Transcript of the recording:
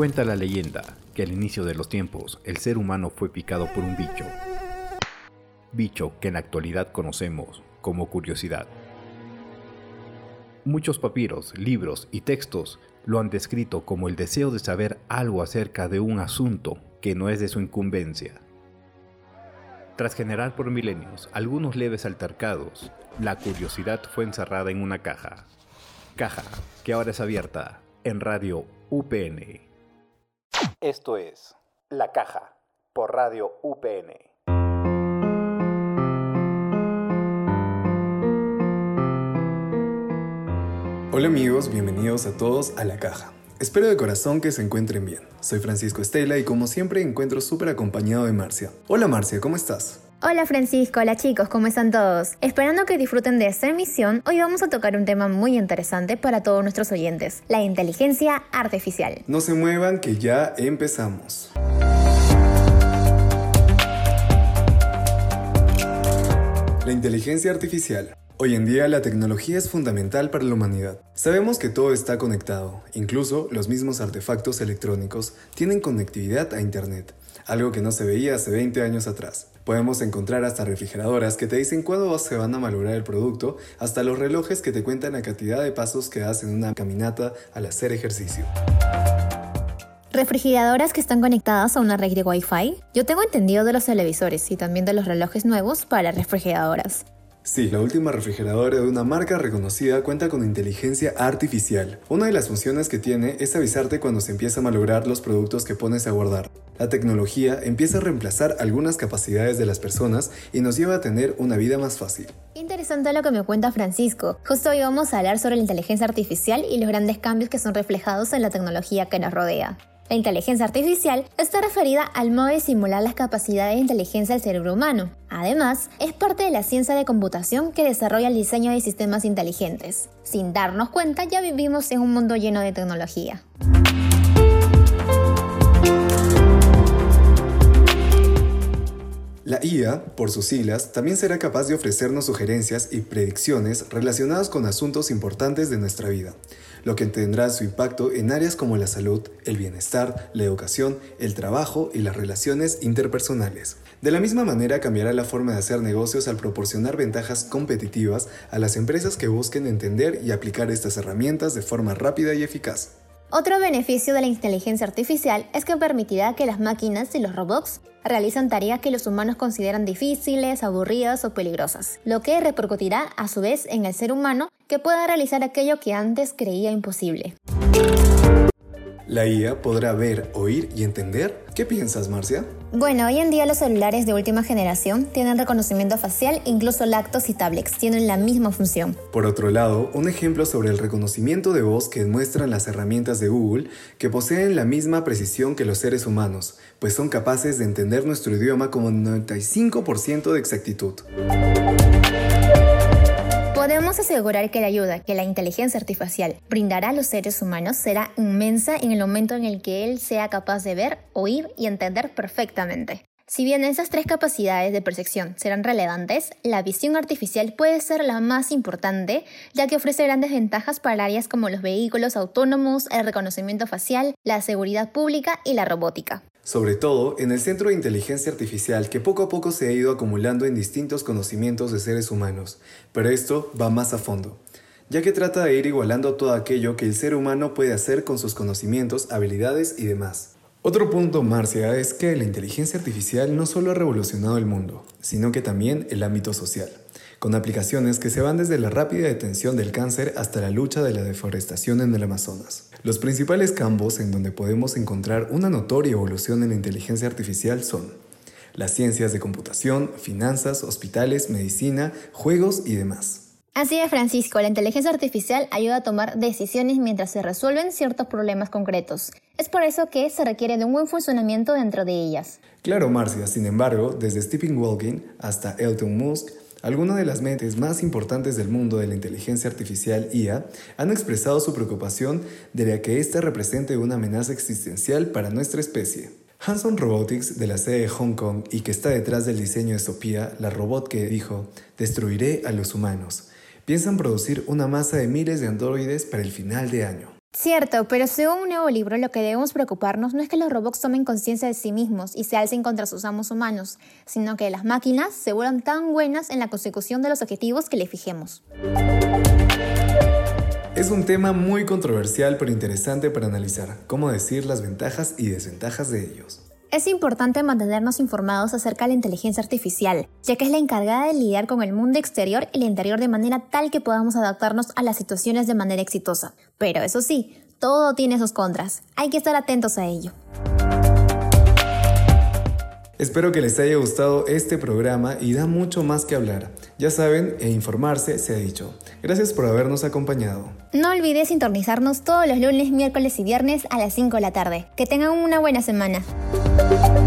Cuenta la leyenda que al inicio de los tiempos el ser humano fue picado por un bicho. Bicho que en la actualidad conocemos como curiosidad. Muchos papiros, libros y textos lo han descrito como el deseo de saber algo acerca de un asunto que no es de su incumbencia. Tras generar por milenios algunos leves altercados, la curiosidad fue encerrada en una caja. Caja que ahora es abierta en Radio UPN. Esto es La Caja por Radio UPN. Hola amigos, bienvenidos a todos a La Caja. Espero de corazón que se encuentren bien. Soy Francisco Estela y como siempre encuentro súper acompañado de Marcia. Hola Marcia, ¿cómo estás? Hola Francisco, hola chicos, ¿cómo están todos? Esperando que disfruten de esta emisión, hoy vamos a tocar un tema muy interesante para todos nuestros oyentes, la inteligencia artificial. No se muevan que ya empezamos. La inteligencia artificial. Hoy en día la tecnología es fundamental para la humanidad. Sabemos que todo está conectado, incluso los mismos artefactos electrónicos tienen conectividad a Internet, algo que no se veía hace 20 años atrás. Podemos encontrar hasta refrigeradoras que te dicen cuándo se van a malograr el producto, hasta los relojes que te cuentan la cantidad de pasos que das en una caminata al hacer ejercicio. ¿Refrigeradoras que están conectadas a una red de Wi-Fi? Yo tengo entendido de los televisores y también de los relojes nuevos para refrigeradoras. Sí, la última refrigeradora de una marca reconocida cuenta con inteligencia artificial. Una de las funciones que tiene es avisarte cuando se empieza a malograr los productos que pones a guardar. La tecnología empieza a reemplazar algunas capacidades de las personas y nos lleva a tener una vida más fácil. Interesante lo que me cuenta Francisco. Justo hoy vamos a hablar sobre la inteligencia artificial y los grandes cambios que son reflejados en la tecnología que nos rodea. La inteligencia artificial está referida al modo de simular las capacidades de inteligencia del cerebro humano. Además, es parte de la ciencia de computación que desarrolla el diseño de sistemas inteligentes. Sin darnos cuenta, ya vivimos en un mundo lleno de tecnología. La IA, por sus siglas, también será capaz de ofrecernos sugerencias y predicciones relacionadas con asuntos importantes de nuestra vida lo que tendrá su impacto en áreas como la salud, el bienestar, la educación, el trabajo y las relaciones interpersonales. De la misma manera cambiará la forma de hacer negocios al proporcionar ventajas competitivas a las empresas que busquen entender y aplicar estas herramientas de forma rápida y eficaz. Otro beneficio de la inteligencia artificial es que permitirá que las máquinas y los robots realizan tareas que los humanos consideran difíciles, aburridas o peligrosas, lo que repercutirá a su vez en el ser humano que pueda realizar aquello que antes creía imposible. ¿La IA podrá ver, oír y entender? ¿Qué piensas, Marcia? Bueno, hoy en día los celulares de última generación tienen reconocimiento facial, incluso lactos y tablets tienen la misma función. Por otro lado, un ejemplo sobre el reconocimiento de voz que muestran las herramientas de Google, que poseen la misma precisión que los seres humanos, pues son capaces de entender nuestro idioma con un 95% de exactitud. Asegurar que la ayuda que la inteligencia artificial brindará a los seres humanos será inmensa en el momento en el que él sea capaz de ver, oír y entender perfectamente. Si bien esas tres capacidades de percepción serán relevantes, la visión artificial puede ser la más importante, ya que ofrece grandes ventajas para áreas como los vehículos autónomos, el reconocimiento facial, la seguridad pública y la robótica sobre todo en el centro de inteligencia artificial que poco a poco se ha ido acumulando en distintos conocimientos de seres humanos, pero esto va más a fondo, ya que trata de ir igualando todo aquello que el ser humano puede hacer con sus conocimientos, habilidades y demás. Otro punto, Marcia, es que la inteligencia artificial no solo ha revolucionado el mundo, sino que también el ámbito social con aplicaciones que se van desde la rápida detención del cáncer hasta la lucha de la deforestación en el Amazonas. Los principales campos en donde podemos encontrar una notoria evolución en la inteligencia artificial son las ciencias de computación, finanzas, hospitales, medicina, juegos y demás. Así es, Francisco, la inteligencia artificial ayuda a tomar decisiones mientras se resuelven ciertos problemas concretos. Es por eso que se requiere de un buen funcionamiento dentro de ellas. Claro, Marcia, sin embargo, desde Stephen Hawking hasta Elton Musk, algunas de las mentes más importantes del mundo de la inteligencia artificial IA han expresado su preocupación de que ésta represente una amenaza existencial para nuestra especie. Hanson Robotics, de la sede de Hong Kong y que está detrás del diseño de Sophia, la robot que dijo, destruiré a los humanos, piensan producir una masa de miles de androides para el final de año. Cierto, pero según un nuevo libro, lo que debemos preocuparnos no es que los robots tomen conciencia de sí mismos y se alcen contra sus amos humanos, sino que las máquinas se vuelvan tan buenas en la consecución de los objetivos que le fijemos. Es un tema muy controversial pero interesante para analizar, cómo decir las ventajas y desventajas de ellos. Es importante mantenernos informados acerca de la inteligencia artificial, ya que es la encargada de lidiar con el mundo exterior y el interior de manera tal que podamos adaptarnos a las situaciones de manera exitosa. Pero eso sí, todo tiene sus contras. Hay que estar atentos a ello. Espero que les haya gustado este programa y da mucho más que hablar. Ya saben, e informarse se ha dicho. Gracias por habernos acompañado. No olvides sintonizarnos todos los lunes, miércoles y viernes a las 5 de la tarde. Que tengan una buena semana. Thank you.